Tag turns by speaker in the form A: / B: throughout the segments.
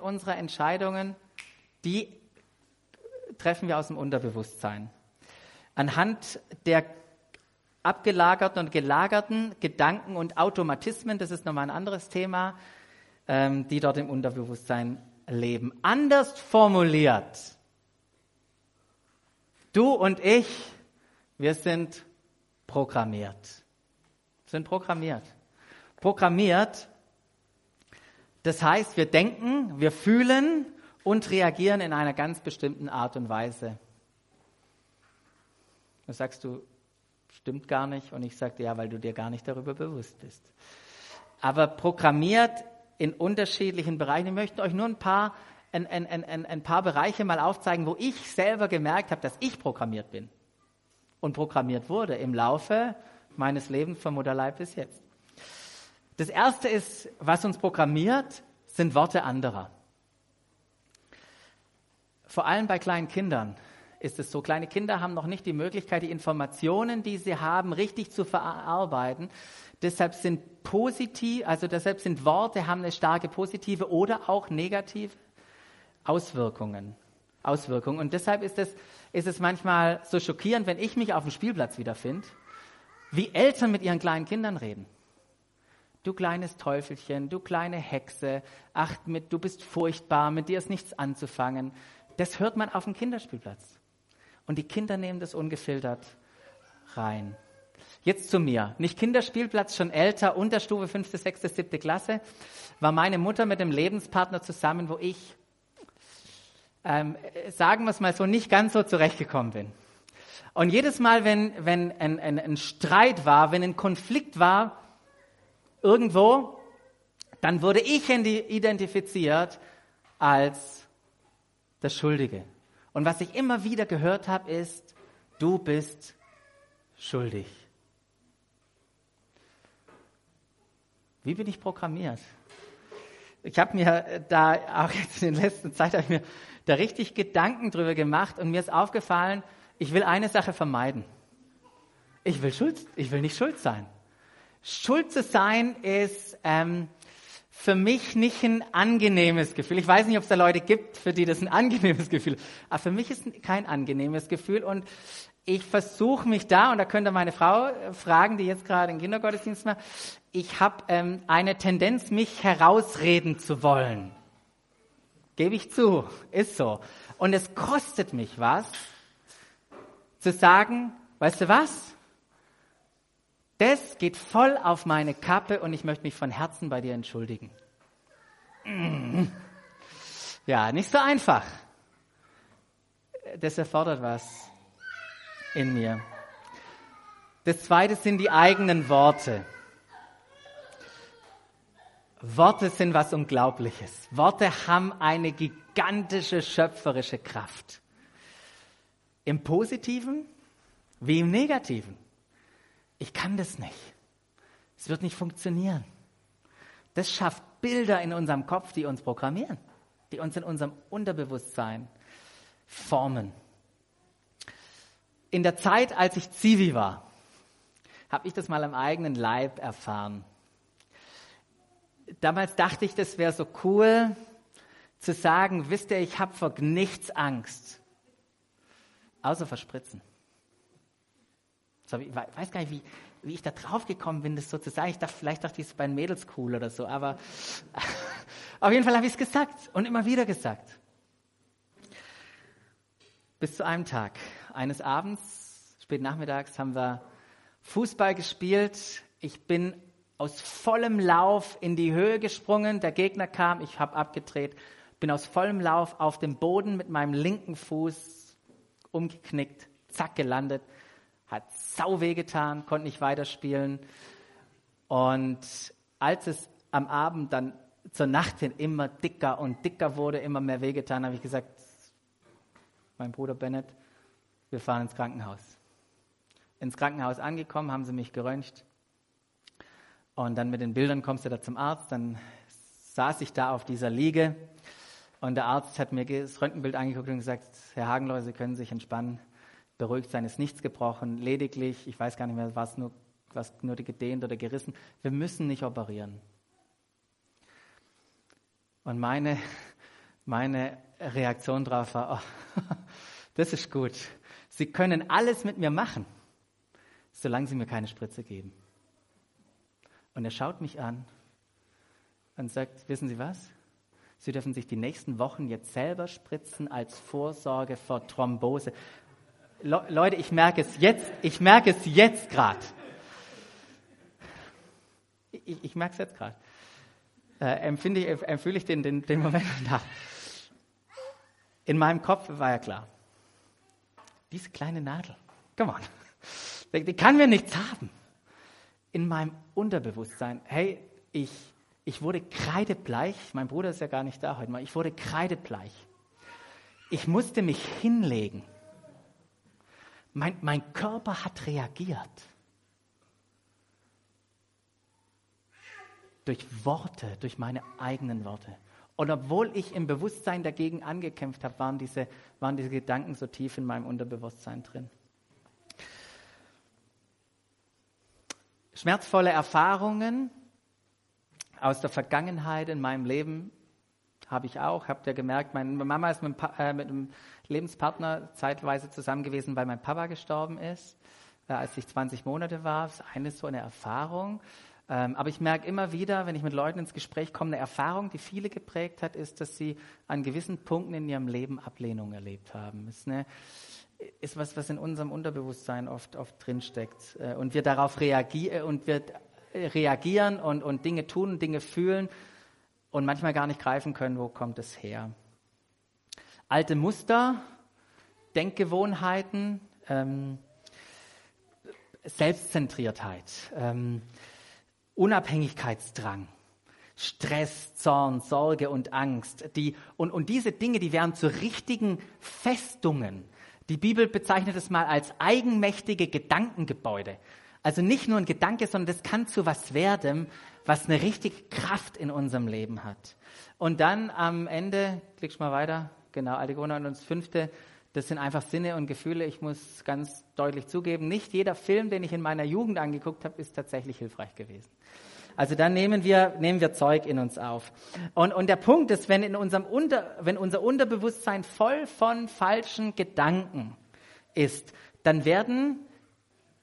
A: unserer Entscheidungen, die treffen wir aus dem Unterbewusstsein. Anhand der abgelagerten und gelagerten Gedanken und Automatismen, das ist nochmal ein anderes Thema, ähm, die dort im Unterbewusstsein leben. Anders formuliert, du und ich, wir sind programmiert. Sind programmiert. Programmiert, das heißt, wir denken, wir fühlen und reagieren in einer ganz bestimmten Art und Weise. Da sagst du, stimmt gar nicht. Und ich sage, ja, weil du dir gar nicht darüber bewusst bist. Aber programmiert in unterschiedlichen Bereichen. Ich möchte euch nur ein paar, ein, ein, ein, ein paar Bereiche mal aufzeigen, wo ich selber gemerkt habe, dass ich programmiert bin und programmiert wurde im Laufe meines Lebens vom Mutterleib bis jetzt. Das erste ist, was uns programmiert, sind Worte anderer. Vor allem bei kleinen Kindern ist es so. Kleine Kinder haben noch nicht die Möglichkeit, die Informationen, die sie haben, richtig zu verarbeiten. Deshalb sind positiv, also deshalb sind Worte haben eine starke positive oder auch negative Auswirkungen. Auswirkungen. Und deshalb ist es, ist es manchmal so schockierend, wenn ich mich auf dem Spielplatz wiederfinde, wie Eltern mit ihren kleinen Kindern reden. Du kleines Teufelchen, du kleine Hexe, ach, mit, du bist furchtbar, mit dir ist nichts anzufangen. Das hört man auf dem Kinderspielplatz. Und die Kinder nehmen das ungefiltert rein. Jetzt zu mir. Nicht Kinderspielplatz, schon älter, Unterstufe, fünfte, sechste, siebte Klasse, war meine Mutter mit dem Lebenspartner zusammen, wo ich, ähm, sagen wir es mal so, nicht ganz so zurechtgekommen bin. Und jedes Mal, wenn, wenn ein, ein, ein Streit war, wenn ein Konflikt war, irgendwo, dann wurde ich identifiziert als das Schuldige. Und was ich immer wieder gehört habe, ist, du bist schuldig. Wie bin ich programmiert? Ich habe mir da auch jetzt in der letzten Zeit ich mir da richtig Gedanken drüber gemacht und mir ist aufgefallen, ich will eine Sache vermeiden. Ich will schuld, ich will nicht schuld sein. Schuld zu sein ist ähm, für mich nicht ein angenehmes Gefühl. Ich weiß nicht, ob es da Leute gibt, für die das ein angenehmes Gefühl ist. Aber für mich ist es kein angenehmes Gefühl. Und ich versuche mich da, und da könnte meine Frau fragen, die jetzt gerade im Kindergottesdienst macht, ich habe ähm, eine Tendenz, mich herausreden zu wollen. Gebe ich zu, ist so. Und es kostet mich was, zu sagen, weißt du was? Das geht voll auf meine Kappe und ich möchte mich von Herzen bei dir entschuldigen. Ja, nicht so einfach. Das erfordert was in mir. Das zweite sind die eigenen Worte. Worte sind was Unglaubliches. Worte haben eine gigantische schöpferische Kraft. Im Positiven wie im Negativen ich kann das nicht. Es wird nicht funktionieren. Das schafft Bilder in unserem Kopf, die uns programmieren, die uns in unserem Unterbewusstsein formen. In der Zeit, als ich Zivi war, habe ich das mal am eigenen Leib erfahren. Damals dachte ich, das wäre so cool zu sagen, wisst ihr, ich habe vor nichts Angst, außer verspritzen. Ich weiß gar nicht, wie, wie ich da drauf gekommen bin, das so zu sagen. Ich dachte, vielleicht dachte ich es bei den Mädels cool oder so, aber auf jeden Fall habe ich es gesagt und immer wieder gesagt. Bis zu einem Tag. Eines Abends, spät nachmittags, haben wir Fußball gespielt. Ich bin aus vollem Lauf in die Höhe gesprungen. Der Gegner kam, ich habe abgedreht, bin aus vollem Lauf auf dem Boden mit meinem linken Fuß umgeknickt, zack gelandet hat sau weh getan, konnte nicht weiterspielen. Und als es am Abend dann zur Nacht hin immer dicker und dicker wurde, immer mehr wehgetan, habe ich gesagt, mein Bruder Bennett, wir fahren ins Krankenhaus. Ins Krankenhaus angekommen, haben sie mich geröntgt. Und dann mit den Bildern kommst du da zum Arzt. Dann saß ich da auf dieser Liege und der Arzt hat mir das Röntgenbild angeguckt und gesagt, Herr Hagenläu, Sie können sich entspannen beruhigt sein, ist nichts gebrochen, lediglich, ich weiß gar nicht mehr, was nur, was nur gedehnt oder gerissen. Wir müssen nicht operieren. Und meine Meine Reaktion darauf war, oh, das ist gut. Sie können alles mit mir machen, solange Sie mir keine Spritze geben. Und er schaut mich an und sagt, wissen Sie was? Sie dürfen sich die nächsten Wochen jetzt selber spritzen als Vorsorge vor Thrombose. Le Leute, ich merke es jetzt, ich merke es jetzt gerade. Ich, ich merke es jetzt gerade. Äh, empfinde ich, empfühle ich den, den, den Moment nach. In meinem Kopf war ja klar. Diese kleine Nadel, come on, die, die kann mir nichts haben. In meinem Unterbewusstsein, hey, ich ich wurde kreidebleich. Mein Bruder ist ja gar nicht da heute mal. Ich wurde kreidebleich. Ich musste mich hinlegen. Mein, mein Körper hat reagiert. Durch Worte, durch meine eigenen Worte. Und obwohl ich im Bewusstsein dagegen angekämpft habe, waren diese, waren diese Gedanken so tief in meinem Unterbewusstsein drin. Schmerzvolle Erfahrungen aus der Vergangenheit in meinem Leben habe ich auch. Habt ihr gemerkt, meine Mama ist mit, äh, mit einem Lebenspartner zeitweise zusammen gewesen, weil mein Papa gestorben ist, äh, als ich 20 Monate war. Das ist eine so eine Erfahrung. Ähm, aber ich merke immer wieder, wenn ich mit Leuten ins Gespräch komme, eine Erfahrung, die viele geprägt hat, ist, dass sie an gewissen Punkten in ihrem Leben Ablehnung erlebt haben. Ist, eine, ist was, was in unserem Unterbewusstsein oft, oft drinsteckt. Äh, und wir darauf reagieren und wir reagieren und, und Dinge tun, Dinge fühlen und manchmal gar nicht greifen können, wo kommt es her. Alte Muster, Denkgewohnheiten, ähm, Selbstzentriertheit, ähm, Unabhängigkeitsdrang, Stress, Zorn, Sorge und Angst. Die, und, und diese Dinge, die werden zu richtigen Festungen. Die Bibel bezeichnet es mal als eigenmächtige Gedankengebäude. Also nicht nur ein Gedanke, sondern das kann zu was werden, was eine richtige Kraft in unserem Leben hat. Und dann am Ende, klickst mal weiter, genau, alte Gewohnheit und das fünfte, das sind einfach Sinne und Gefühle. Ich muss ganz deutlich zugeben, nicht jeder Film, den ich in meiner Jugend angeguckt habe, ist tatsächlich hilfreich gewesen. Also dann nehmen wir, nehmen wir Zeug in uns auf. Und, und der Punkt ist, wenn, in unserem Unter, wenn unser Unterbewusstsein voll von falschen Gedanken ist, dann werden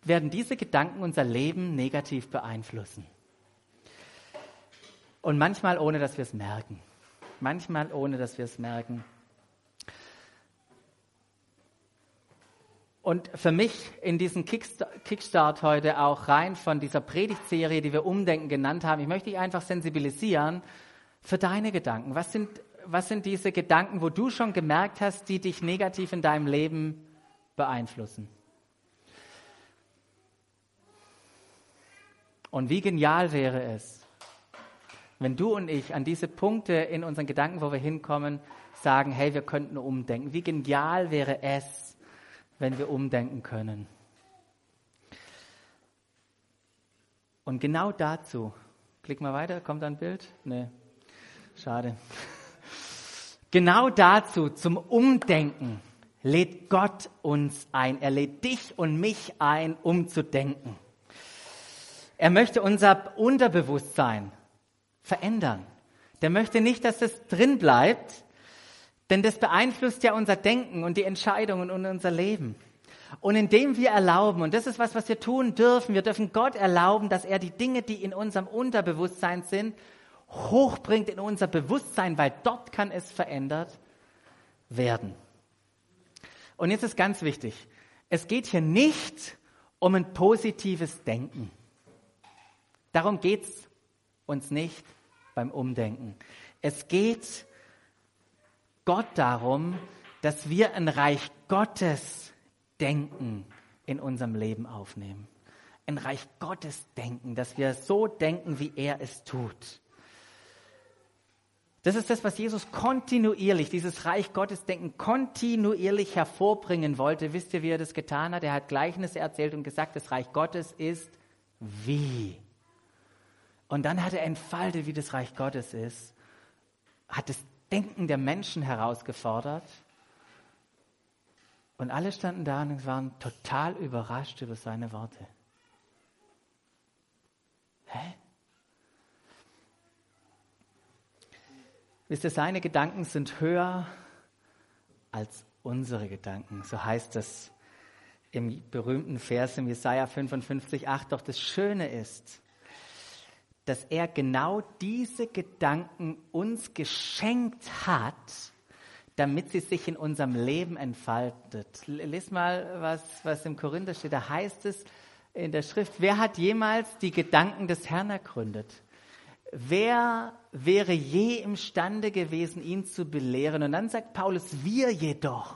A: werden diese Gedanken unser Leben negativ beeinflussen. Und manchmal ohne, dass wir es merken. Manchmal ohne, dass wir es merken. Und für mich in diesen Kickstart heute auch rein von dieser Predigtserie, die wir Umdenken genannt haben, ich möchte dich einfach sensibilisieren für deine Gedanken. Was sind, was sind diese Gedanken, wo du schon gemerkt hast, die dich negativ in deinem Leben beeinflussen? Und wie genial wäre es, wenn du und ich an diese Punkte in unseren Gedanken, wo wir hinkommen, sagen, hey, wir könnten umdenken. Wie genial wäre es, wenn wir umdenken können. Und genau dazu, klick mal weiter, kommt ein Bild? Nee, schade. Genau dazu, zum Umdenken, lädt Gott uns ein. Er lädt dich und mich ein, umzudenken. Er möchte unser Unterbewusstsein verändern. Der möchte nicht, dass es drin bleibt, denn das beeinflusst ja unser Denken und die Entscheidungen und unser Leben. Und indem wir erlauben, und das ist was, was wir tun dürfen, wir dürfen Gott erlauben, dass er die Dinge, die in unserem Unterbewusstsein sind, hochbringt in unser Bewusstsein, weil dort kann es verändert werden. Und jetzt ist ganz wichtig, es geht hier nicht um ein positives Denken. Darum geht es uns nicht beim Umdenken. Es geht Gott darum, dass wir ein Reich Gottes Denken in unserem Leben aufnehmen. Ein Reich Gottes Denken, dass wir so denken, wie er es tut. Das ist das, was Jesus kontinuierlich, dieses Reich Gottes Denken kontinuierlich hervorbringen wollte. Wisst ihr, wie er das getan hat? Er hat Gleichnisse erzählt und gesagt, das Reich Gottes ist wie. Und dann hat er entfaltet, wie das Reich Gottes ist, hat das Denken der Menschen herausgefordert. Und alle standen da und waren total überrascht über seine Worte. Hä? Wisst ihr, seine Gedanken sind höher als unsere Gedanken. So heißt es im berühmten Vers im Jesaja 55, 8. Doch das Schöne ist, dass er genau diese Gedanken uns geschenkt hat, damit sie sich in unserem Leben entfaltet. Lies mal, was, was im Korinther steht. Da heißt es in der Schrift, wer hat jemals die Gedanken des Herrn ergründet? Wer wäre je imstande gewesen, ihn zu belehren? Und dann sagt Paulus, wir jedoch.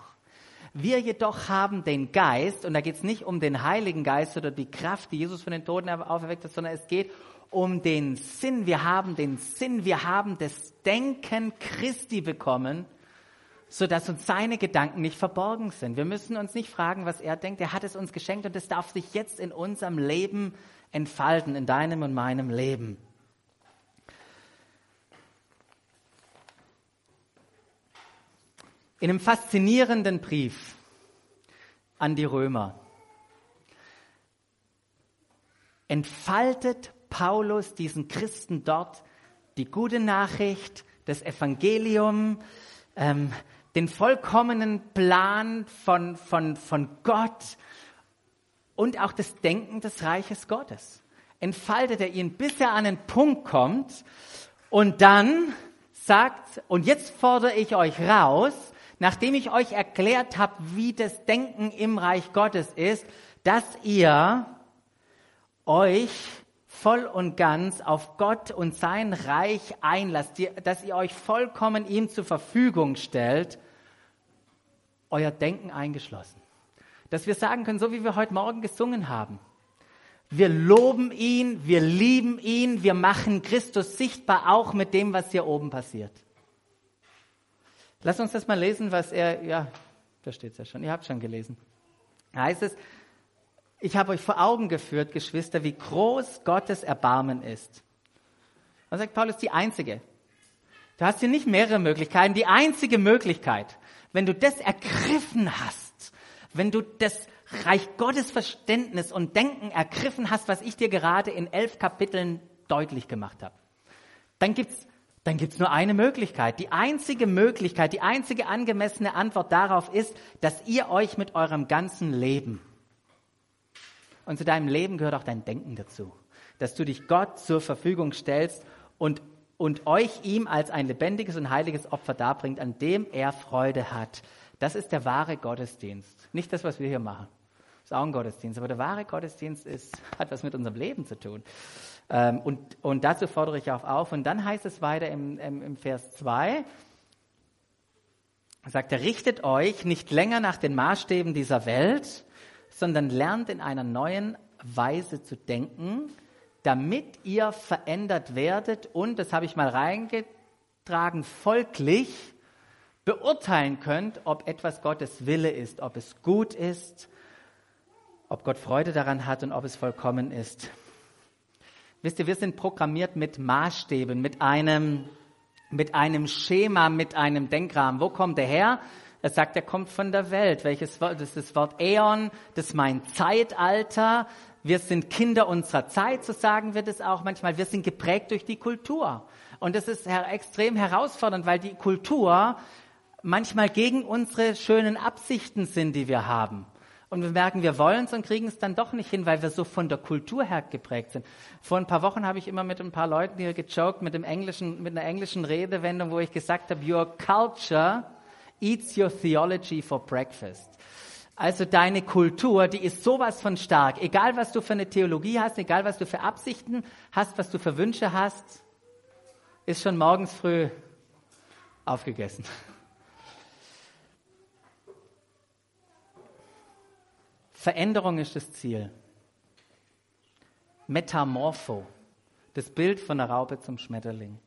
A: Wir jedoch haben den Geist, und da geht es nicht um den Heiligen Geist oder die Kraft, die Jesus von den Toten auferweckt hat, sondern es geht um den Sinn. Wir haben den Sinn, wir haben das Denken Christi bekommen, so dass uns seine Gedanken nicht verborgen sind. Wir müssen uns nicht fragen, was er denkt. Er hat es uns geschenkt und es darf sich jetzt in unserem Leben entfalten, in deinem und meinem Leben. In einem faszinierenden Brief an die Römer entfaltet Paulus diesen Christen dort die gute Nachricht, das Evangelium, ähm, den vollkommenen Plan von, von, von Gott und auch das Denken des Reiches Gottes. Entfaltet er ihn, bis er an einen Punkt kommt und dann sagt, und jetzt fordere ich euch raus, nachdem ich euch erklärt habe, wie das Denken im Reich Gottes ist, dass ihr euch voll und ganz auf Gott und sein Reich einlasst, dass ihr euch vollkommen ihm zur Verfügung stellt, euer Denken eingeschlossen. Dass wir sagen können, so wie wir heute Morgen gesungen haben, wir loben ihn, wir lieben ihn, wir machen Christus sichtbar auch mit dem, was hier oben passiert. Lass uns das mal lesen, was er, ja, da steht es ja schon, ihr habt schon gelesen. Da heißt es, ich habe euch vor Augen geführt, Geschwister, wie groß Gottes Erbarmen ist. Dann sagt Paulus, die einzige. Du hast hier nicht mehrere Möglichkeiten. Die einzige Möglichkeit, wenn du das ergriffen hast, wenn du das Reich Gottes Verständnis und Denken ergriffen hast, was ich dir gerade in elf Kapiteln deutlich gemacht habe, dann gibt's dann gibt's nur eine Möglichkeit. Die einzige Möglichkeit, die einzige angemessene Antwort darauf ist, dass ihr euch mit eurem ganzen Leben und zu deinem Leben gehört auch dein Denken dazu. Dass du dich Gott zur Verfügung stellst und, und euch ihm als ein lebendiges und heiliges Opfer darbringt, an dem er Freude hat. Das ist der wahre Gottesdienst. Nicht das, was wir hier machen. Das ist auch ein Gottesdienst. Aber der wahre Gottesdienst ist, hat was mit unserem Leben zu tun. Ähm, und, und dazu fordere ich auch auf. Und dann heißt es weiter im, im, im Vers 2, sagt er, richtet euch nicht länger nach den Maßstäben dieser Welt, sondern lernt in einer neuen Weise zu denken, damit ihr verändert werdet und, das habe ich mal reingetragen, folglich beurteilen könnt, ob etwas Gottes Wille ist, ob es gut ist, ob Gott Freude daran hat und ob es vollkommen ist. Wisst ihr, wir sind programmiert mit Maßstäben, mit einem, mit einem Schema, mit einem Denkrahmen. Wo kommt der her? Er sagt, er kommt von der Welt. Welches Wort? Das ist das Wort Äon, das ist mein Zeitalter. Wir sind Kinder unserer Zeit, so sagen wir das auch manchmal. Wir sind geprägt durch die Kultur. Und das ist extrem herausfordernd, weil die Kultur manchmal gegen unsere schönen Absichten sind, die wir haben. Und wir merken, wir wollen es und kriegen es dann doch nicht hin, weil wir so von der Kultur her geprägt sind. Vor ein paar Wochen habe ich immer mit ein paar Leuten hier gejoked mit dem englischen, mit einer englischen Redewendung, wo ich gesagt habe, your culture eats your theology for breakfast. Also deine Kultur, die ist sowas von stark. Egal was du für eine Theologie hast, egal was du für Absichten hast, was du für Wünsche hast, ist schon morgens früh aufgegessen. Veränderung ist das Ziel. Metamorpho, das Bild von der Raupe zum Schmetterling.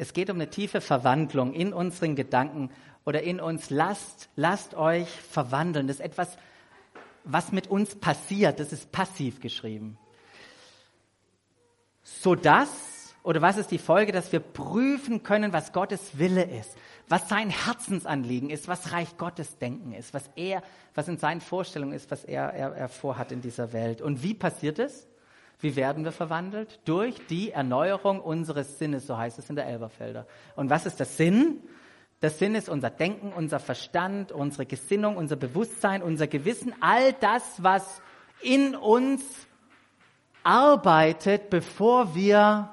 A: Es geht um eine tiefe Verwandlung in unseren Gedanken oder in uns. Lasst, lasst euch verwandeln. Das ist etwas, was mit uns passiert. Das ist passiv geschrieben. So dass, oder was ist die Folge, dass wir prüfen können, was Gottes Wille ist, was sein Herzensanliegen ist, was Reich Gottes Denken ist, was er, was in seinen Vorstellungen ist, was er, er, er vorhat in dieser Welt. Und wie passiert es? Wie werden wir verwandelt? Durch die Erneuerung unseres Sinnes, so heißt es in der Elberfelder. Und was ist der Sinn? Der Sinn ist unser Denken, unser Verstand, unsere Gesinnung, unser Bewusstsein, unser Gewissen, all das, was in uns arbeitet, bevor wir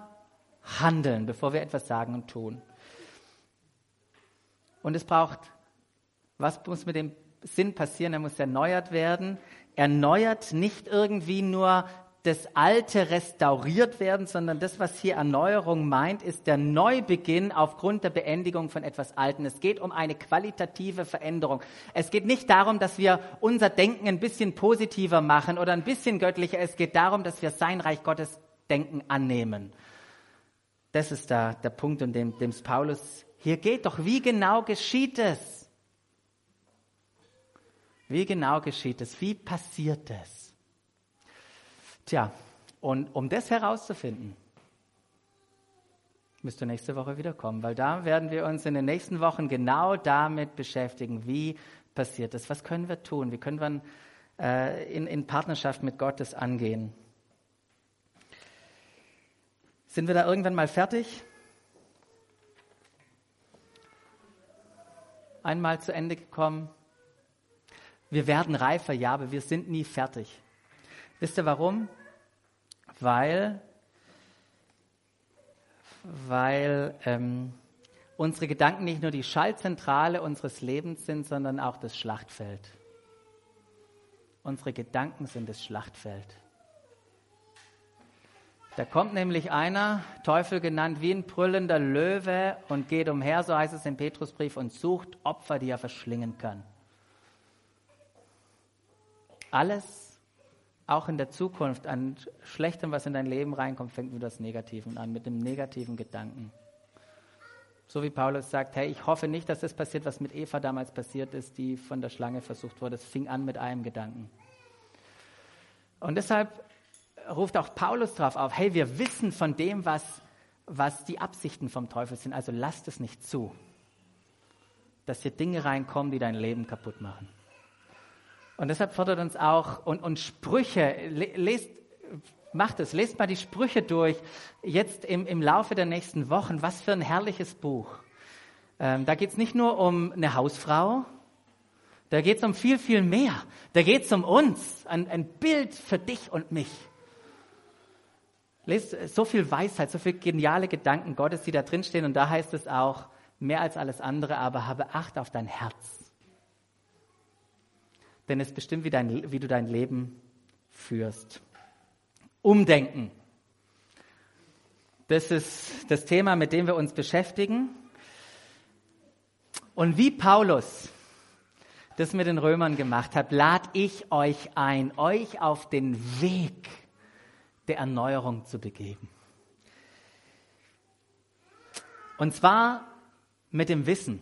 A: handeln, bevor wir etwas sagen und tun. Und es braucht, was muss mit dem Sinn passieren? Er muss erneuert werden. Erneuert nicht irgendwie nur das Alte restauriert werden, sondern das, was hier Erneuerung meint, ist der Neubeginn aufgrund der Beendigung von etwas Alten. Es geht um eine qualitative Veränderung. Es geht nicht darum, dass wir unser Denken ein bisschen positiver machen oder ein bisschen göttlicher. Es geht darum, dass wir sein Reich Gottes Denken annehmen. Das ist da der Punkt, um dem es Paulus hier geht. Doch wie genau geschieht es? Wie genau geschieht es? Wie passiert es? Tja, und um das herauszufinden, müsst ihr nächste Woche wiederkommen, weil da werden wir uns in den nächsten Wochen genau damit beschäftigen, wie passiert das, was können wir tun, wie können wir äh, in, in Partnerschaft mit Gottes angehen. Sind wir da irgendwann mal fertig? Einmal zu Ende gekommen? Wir werden reifer, ja, aber wir sind nie fertig. Wisst ihr warum? Weil, weil ähm, unsere Gedanken nicht nur die Schaltzentrale unseres Lebens sind, sondern auch das Schlachtfeld. Unsere Gedanken sind das Schlachtfeld. Da kommt nämlich einer, Teufel genannt, wie ein brüllender Löwe und geht umher, so heißt es im Petrusbrief, und sucht Opfer, die er verschlingen kann. Alles auch in der Zukunft an Schlechtem, was in dein Leben reinkommt, fängt mit das Negativen an, mit dem negativen Gedanken. So wie Paulus sagt, hey, ich hoffe nicht, dass das passiert, was mit Eva damals passiert ist, die von der Schlange versucht wurde. Es fing an mit einem Gedanken. Und deshalb ruft auch Paulus darauf auf, hey, wir wissen von dem, was, was die Absichten vom Teufel sind. Also lasst es nicht zu, dass hier Dinge reinkommen, die dein Leben kaputt machen. Und deshalb fordert uns auch, und, und Sprüche, lest, macht es, lest mal die Sprüche durch, jetzt im, im Laufe der nächsten Wochen. Was für ein herrliches Buch. Ähm, da geht es nicht nur um eine Hausfrau, da geht es um viel, viel mehr. Da geht es um uns, ein, ein Bild für dich und mich. Lest so viel Weisheit, so viele geniale Gedanken Gottes, die da drinstehen. Und da heißt es auch, mehr als alles andere, aber habe Acht auf dein Herz denn es bestimmt, wie, dein, wie du dein Leben führst. Umdenken. Das ist das Thema, mit dem wir uns beschäftigen. Und wie Paulus das mit den Römern gemacht hat, lade ich euch ein, euch auf den Weg der Erneuerung zu begeben. Und zwar mit dem Wissen,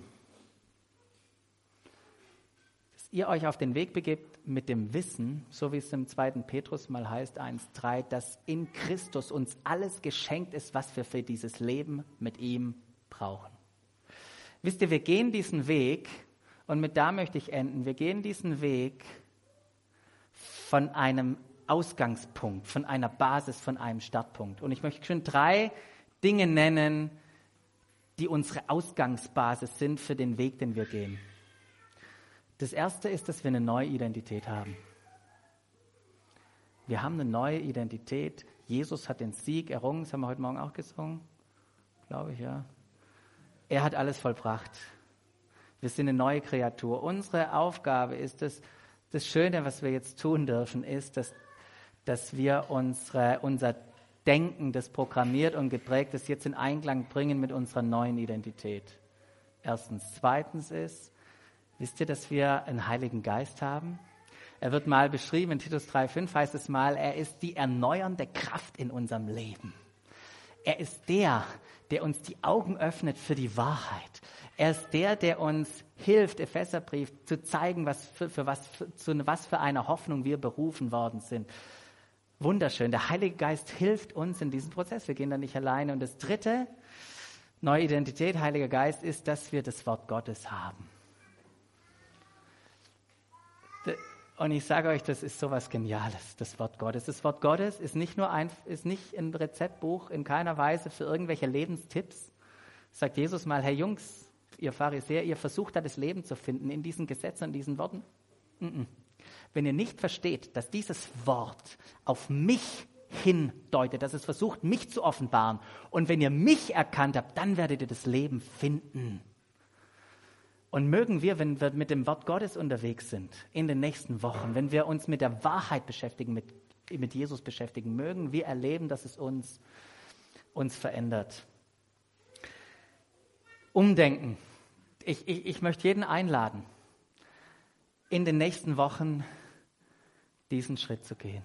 A: ihr euch auf den Weg begebt mit dem Wissen, so wie es im zweiten Petrus mal heißt, 1.3, dass in Christus uns alles geschenkt ist, was wir für dieses Leben mit ihm brauchen. Wisst ihr, wir gehen diesen Weg, und mit da möchte ich enden, wir gehen diesen Weg von einem Ausgangspunkt, von einer Basis, von einem Startpunkt. Und ich möchte schon drei Dinge nennen, die unsere Ausgangsbasis sind für den Weg, den wir gehen. Das erste ist, dass wir eine neue Identität haben. Wir haben eine neue Identität. Jesus hat den Sieg errungen. Das haben wir heute Morgen auch gesungen. Glaube ich, ja. Er hat alles vollbracht. Wir sind eine neue Kreatur. Unsere Aufgabe ist es, das Schöne, was wir jetzt tun dürfen, ist, dass, dass wir unsere, unser Denken, das programmiert und geprägt ist, jetzt in Einklang bringen mit unserer neuen Identität. Erstens. Zweitens ist, Wisst ihr, dass wir einen Heiligen Geist haben? Er wird mal beschrieben, in Titus 3,5 heißt es mal, er ist die erneuernde Kraft in unserem Leben. Er ist der, der uns die Augen öffnet für die Wahrheit. Er ist der, der uns hilft, Epheserbrief, zu zeigen, was für, für was, für, zu was für einer Hoffnung wir berufen worden sind. Wunderschön. Der Heilige Geist hilft uns in diesem Prozess. Wir gehen da nicht alleine. Und das dritte, neue Identität, Heiliger Geist, ist, dass wir das Wort Gottes haben. Und ich sage euch, das ist so was Geniales, das Wort Gottes. Das Wort Gottes ist nicht nur ein, ist nicht ein Rezeptbuch, in keiner Weise für irgendwelche Lebenstipps. Sagt Jesus mal, hey Jungs, ihr Pharisäer, ihr versucht da das Leben zu finden in diesen Gesetzen und diesen Worten. Wenn ihr nicht versteht, dass dieses Wort auf mich hindeutet, dass es versucht, mich zu offenbaren. Und wenn ihr mich erkannt habt, dann werdet ihr das Leben finden. Und mögen wir, wenn wir mit dem Wort Gottes unterwegs sind, in den nächsten Wochen, wenn wir uns mit der Wahrheit beschäftigen, mit, mit Jesus beschäftigen, mögen wir erleben, dass es uns, uns verändert. Umdenken. Ich, ich, ich möchte jeden einladen, in den nächsten Wochen diesen Schritt zu gehen.